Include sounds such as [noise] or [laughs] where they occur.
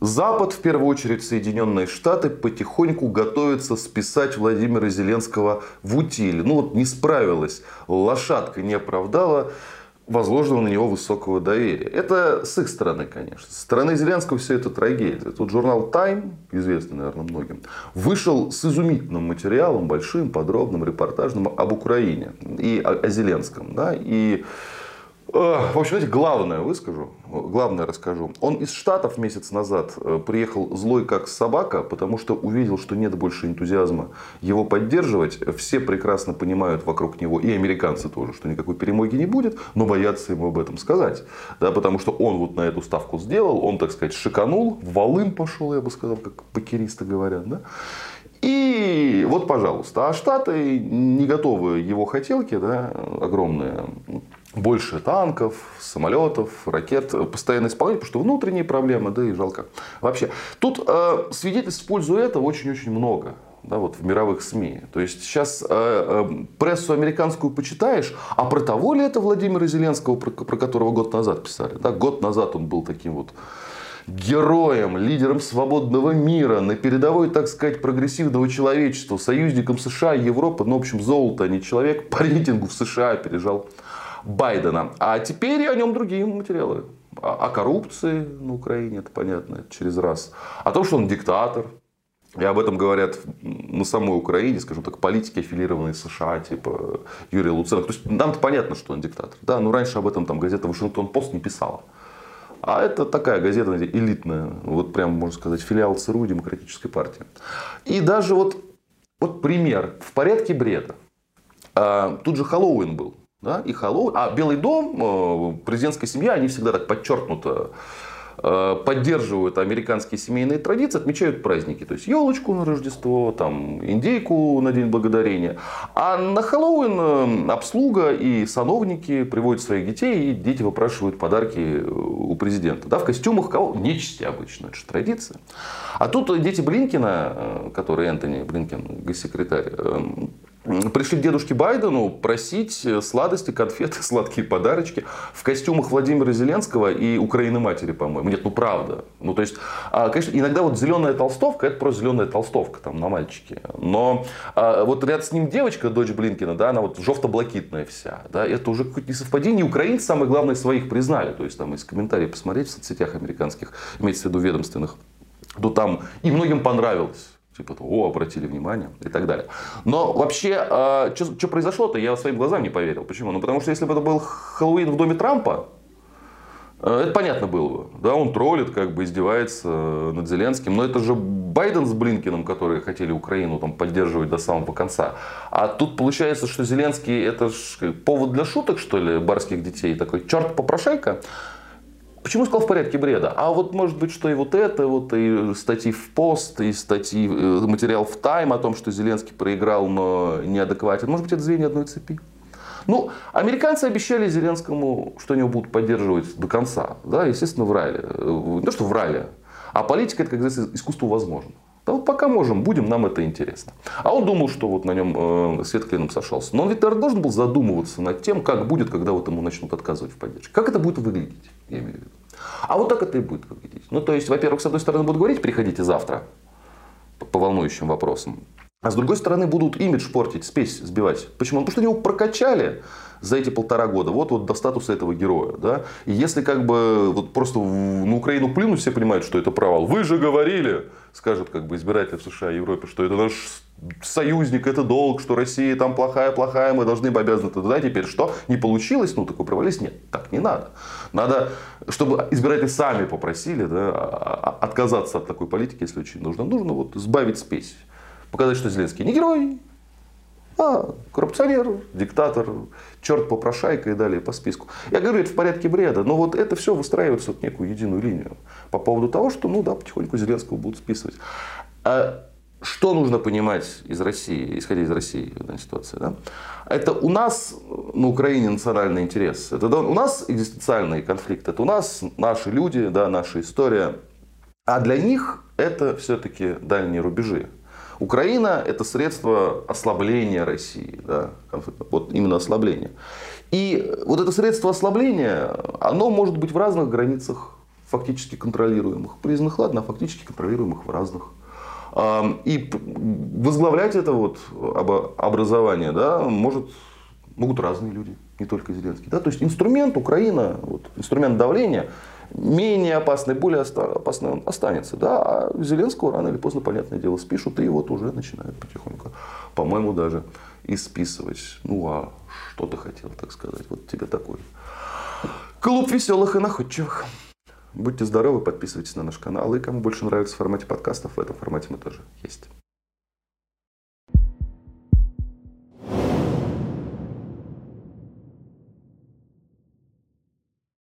Запад, в первую очередь Соединенные Штаты, потихоньку готовятся списать Владимира Зеленского в утиль. Ну вот не справилась, лошадка не оправдала возложенного на него высокого доверия. Это с их стороны, конечно. Со стороны Зеленского все это трагедия. Тут журнал Time, известный, наверное, многим, вышел с изумительным материалом, большим, подробным, репортажным об Украине и о, о Зеленском. Да? И в общем, знаете, главное выскажу, главное расскажу. Он из Штатов месяц назад э, приехал злой как собака, потому что увидел, что нет больше энтузиазма его поддерживать. Все прекрасно понимают вокруг него, и американцы тоже, что никакой перемоги не будет, но боятся ему об этом сказать. Да, потому что он вот на эту ставку сделал, он, так сказать, шиканул, валым пошел, я бы сказал, как покеристы говорят. Да? И вот, пожалуйста, а Штаты не готовы его хотелки, да, огромные, больше танков, самолетов, ракет постоянно исполнять, потому что внутренние проблемы, да и жалко. Вообще, тут э, свидетельств в пользу этого очень-очень много. Да, вот в мировых СМИ. То есть сейчас э, э, прессу американскую почитаешь, а про того ли это Владимира Зеленского, про, про которого год назад писали? Да, год назад он был таким вот героем, лидером свободного мира, на передовой, так сказать, прогрессивного человечества, союзником США и Европы, ну, в общем, золото, а не человек, по рейтингу в США опережал Байдена. А теперь о нем другие материалы. О коррупции на Украине, это понятно, через раз. О том, что он диктатор. И об этом говорят на самой Украине, скажем так, политики, аффилированные США, типа Юрий Луценко. То есть нам-то понятно, что он диктатор. Да, но раньше об этом там газета Вашингтон Пост не писала. А это такая газета элитная, вот прям, можно сказать, филиал ЦРУ Демократической партии. И даже вот, вот пример, в порядке бреда. А, тут же Хэллоуин был. Да, и Хэллоуин. А Белый дом, э, президентская семья, они всегда так подчеркнуто э, поддерживают американские семейные традиции, отмечают праздники. То есть елочку на Рождество, там, индейку на День Благодарения. А на Хэллоуин э, обслуга и сановники приводят своих детей, и дети выпрашивают подарки у президента. Да, в костюмах кого? Нечисти обычно, это же традиция. А тут дети Блинкина, который Энтони Блинкин, госсекретарь, пришли к дедушке Байдену просить сладости, конфеты, [laughs] сладкие подарочки в костюмах Владимира Зеленского и Украины матери, по-моему. Нет, ну правда. Ну то есть, а, конечно, иногда вот зеленая толстовка, это просто зеленая толстовка там на мальчике. Но а, вот рядом с ним девочка, дочь Блинкина, да, она вот жовто-блакитная вся. Да, это уже какое-то несовпадение. Украинцы, самое главное, своих признали. То есть там из комментариев посмотреть в соцсетях американских, имеется в виду ведомственных, то там и многим понравилось. Типа, о, обратили внимание и так далее. Но вообще, э, что произошло-то, я своим глазам не поверил. Почему? Ну, потому что если бы это был Хэллоуин в доме Трампа, э, это понятно было бы. Да, он троллит, как бы издевается над Зеленским. Но это же Байден с Блинкиным, которые хотели Украину там, поддерживать до самого конца. А тут получается, что Зеленский это ж повод для шуток, что ли, барских детей. Такой черт попрошайка. Почему сказал в порядке бреда? А вот может быть, что и вот это, вот и статьи в пост, и статьи, э, материал в Тайм о том, что Зеленский проиграл, но неадекватен. Может быть, это звенья одной цепи. Ну, американцы обещали Зеленскому, что они его будут поддерживать до конца. Да, естественно, врали. Э, то, что врали, а политика это, как говорится, искусство возможно. Да вот пока можем, будем, нам это интересно. А он думал, что вот на нем э, свет клином сошелся. Но он ведь должен был задумываться над тем, как будет, когда вот ему начнут отказывать в поддержке. Как это будет выглядеть, я имею в виду. А вот так это и будет выглядеть. Ну, то есть, во-первых, с одной стороны, будут говорить, приходите завтра по волнующим вопросам. А с другой стороны, будут имидж портить, спесь сбивать. Почему? Потому что его прокачали за эти полтора года. Вот, вот до статуса этого героя. Да? И если как бы вот просто на Украину плюнуть, все понимают, что это провал. Вы же говорили, скажут как бы избиратели в США и Европе, что это наш союзник, это долг, что Россия там плохая, плохая, мы должны быть обязаны туда. Теперь что? Не получилось? Ну, такой провалились? Нет, так не надо. Надо, чтобы избиратели сами попросили да, а, а, отказаться от такой политики, если очень нужно. Нужно вот сбавить спесь. Показать, что Зеленский не герой, а коррупционер, диктатор, черт попрошайка и далее по списку. Я говорю, это в порядке бреда, но вот это все выстраивается в некую единую линию по поводу того, что, ну да, потихоньку Зеленского будут списывать. А что нужно понимать из России, исходя из России в данной ситуации? Да? Это у нас на Украине национальный интерес. Это у нас экзистенциальный конфликт. Это у нас наши люди, да, наша история. А для них это все-таки дальние рубежи. Украина – это средство ослабления России. Да? Вот именно ослабления. И вот это средство ослабления, оно может быть в разных границах фактически контролируемых, признанных, ладно, а фактически контролируемых в разных. И возглавлять это вот образование да, может, могут разные люди, не только Зеленский. Да? То есть инструмент Украина, вот, инструмент давления, менее опасный, более опасный он останется. Да? А Зеленского рано или поздно, понятное дело, спишут и вот уже начинают потихоньку, по-моему, даже и списывать. Ну а что ты хотел, так сказать? Вот тебе такой клуб веселых и находчивых. Будьте здоровы, подписывайтесь на наш канал. И кому больше нравится в формате подкастов, в этом формате мы тоже есть.